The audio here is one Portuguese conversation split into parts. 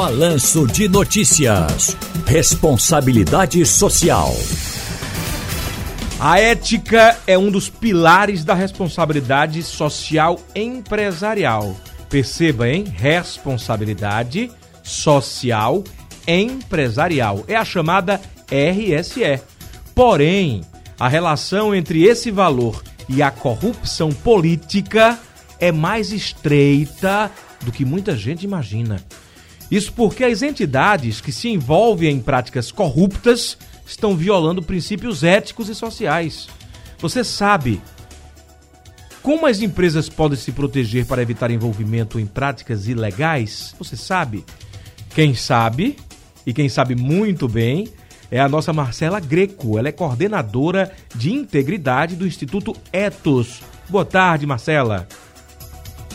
Balanço de Notícias. Responsabilidade Social. A ética é um dos pilares da responsabilidade social empresarial. Perceba, hein? Responsabilidade social empresarial. É a chamada RSE. Porém, a relação entre esse valor e a corrupção política é mais estreita do que muita gente imagina. Isso porque as entidades que se envolvem em práticas corruptas estão violando princípios éticos e sociais. Você sabe como as empresas podem se proteger para evitar envolvimento em práticas ilegais? Você sabe? Quem sabe, e quem sabe muito bem, é a nossa Marcela Greco. Ela é coordenadora de integridade do Instituto Etos. Boa tarde, Marcela.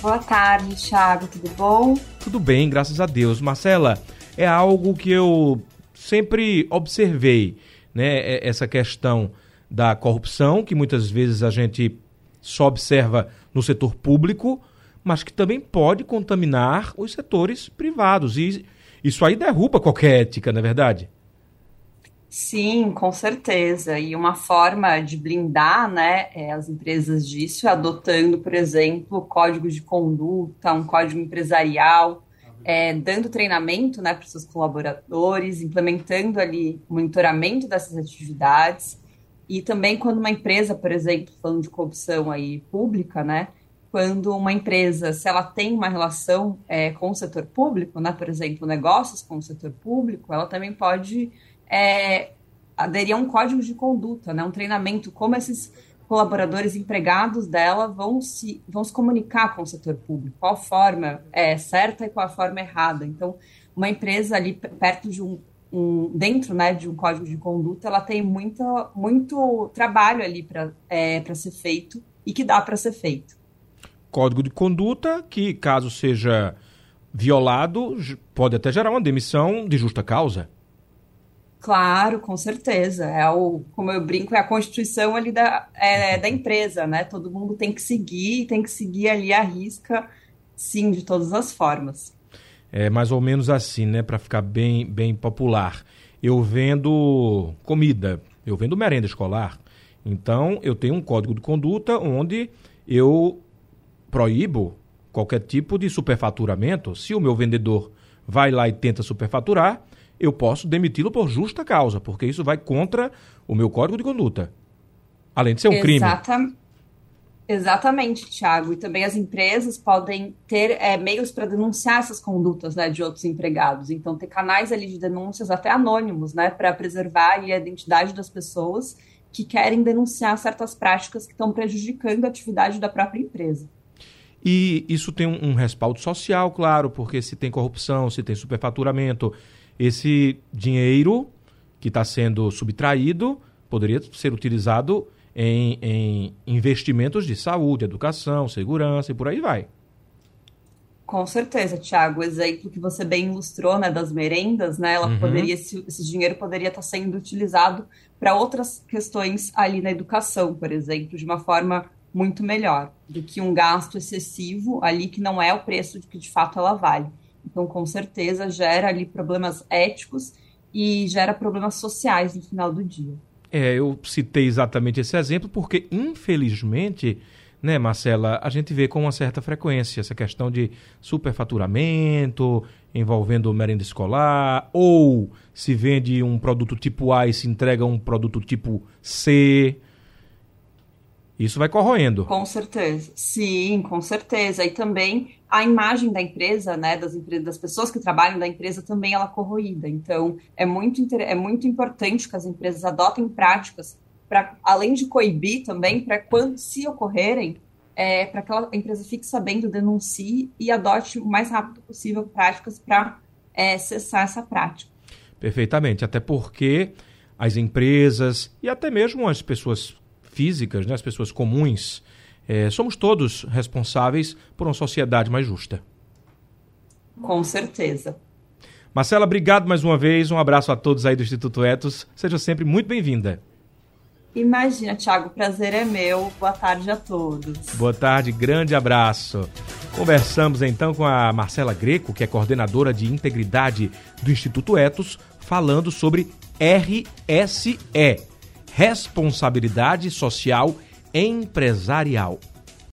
Boa tarde, Thiago. Tudo bom? Tudo bem, graças a Deus. Marcela, é algo que eu sempre observei, né? É, essa questão da corrupção, que muitas vezes a gente só observa no setor público, mas que também pode contaminar os setores privados. E isso aí derruba qualquer ética, não é verdade? Sim, com certeza. E uma forma de blindar né, é, as empresas disso é adotando, por exemplo, códigos de conduta, um código empresarial, é, dando treinamento né, para os seus colaboradores, implementando ali o monitoramento dessas atividades. E também quando uma empresa, por exemplo, falando de corrupção aí pública, né? Quando uma empresa, se ela tem uma relação é, com o setor público, né, por exemplo, negócios com o setor público, ela também pode é, aderir a um código de conduta, né, um treinamento, como esses colaboradores empregados dela vão se, vão se comunicar com o setor público, qual forma é certa e qual a forma errada. Então, uma empresa ali perto de um, um dentro né, de um código de conduta, ela tem muito, muito trabalho ali para é, ser feito e que dá para ser feito. Código de conduta que, caso seja violado, pode até gerar uma demissão de justa causa. Claro, com certeza. É o, como eu brinco, é a constituição ali da, é, da empresa, né? Todo mundo tem que seguir, tem que seguir ali a risca, sim, de todas as formas. É mais ou menos assim, né? Para ficar bem, bem popular. Eu vendo comida, eu vendo merenda escolar. Então, eu tenho um código de conduta onde eu proíbo qualquer tipo de superfaturamento. Se o meu vendedor vai lá e tenta superfaturar, eu posso demiti-lo por justa causa, porque isso vai contra o meu código de conduta. Além de ser um Exata... crime. Exatamente, Thiago. E também as empresas podem ter é, meios para denunciar essas condutas né, de outros empregados. Então, ter canais ali de denúncias até anônimos, né, para preservar a identidade das pessoas que querem denunciar certas práticas que estão prejudicando a atividade da própria empresa. E isso tem um, um respaldo social, claro, porque se tem corrupção, se tem superfaturamento, esse dinheiro que está sendo subtraído poderia ser utilizado em, em, investimentos de saúde, educação, segurança e por aí vai. Com certeza, Tiago. O exemplo que você bem ilustrou, né, das merendas, né, ela uhum. poderia, esse, esse, dinheiro poderia estar tá sendo utilizado para outras questões ali na educação, por exemplo, de uma forma muito melhor do que um gasto excessivo ali que não é o preço de que de fato ela vale. Então, com certeza, gera ali problemas éticos e gera problemas sociais no final do dia. É, eu citei exatamente esse exemplo porque, infelizmente, né, Marcela, a gente vê com uma certa frequência essa questão de superfaturamento envolvendo merenda escolar, ou se vende um produto tipo A e se entrega um produto tipo C. Isso vai corroendo. Com certeza. Sim, com certeza. E também a imagem da empresa, né, das, das pessoas que trabalham da empresa também ela é corroída. Então, é muito, é muito importante que as empresas adotem práticas para, além de coibir também, para quando se ocorrerem, é, para que a empresa fique sabendo, denuncie e adote o mais rápido possível práticas para é, cessar essa prática. Perfeitamente, até porque as empresas e até mesmo as pessoas físicas, né, as pessoas comuns, é, somos todos responsáveis por uma sociedade mais justa. Com certeza. Marcela, obrigado mais uma vez. Um abraço a todos aí do Instituto Etos. Seja sempre muito bem-vinda. Imagina, Thiago, o prazer é meu. Boa tarde a todos. Boa tarde, grande abraço. Conversamos então com a Marcela Greco, que é coordenadora de integridade do Instituto Etos, falando sobre RSE, Responsabilidade Social Empresarial.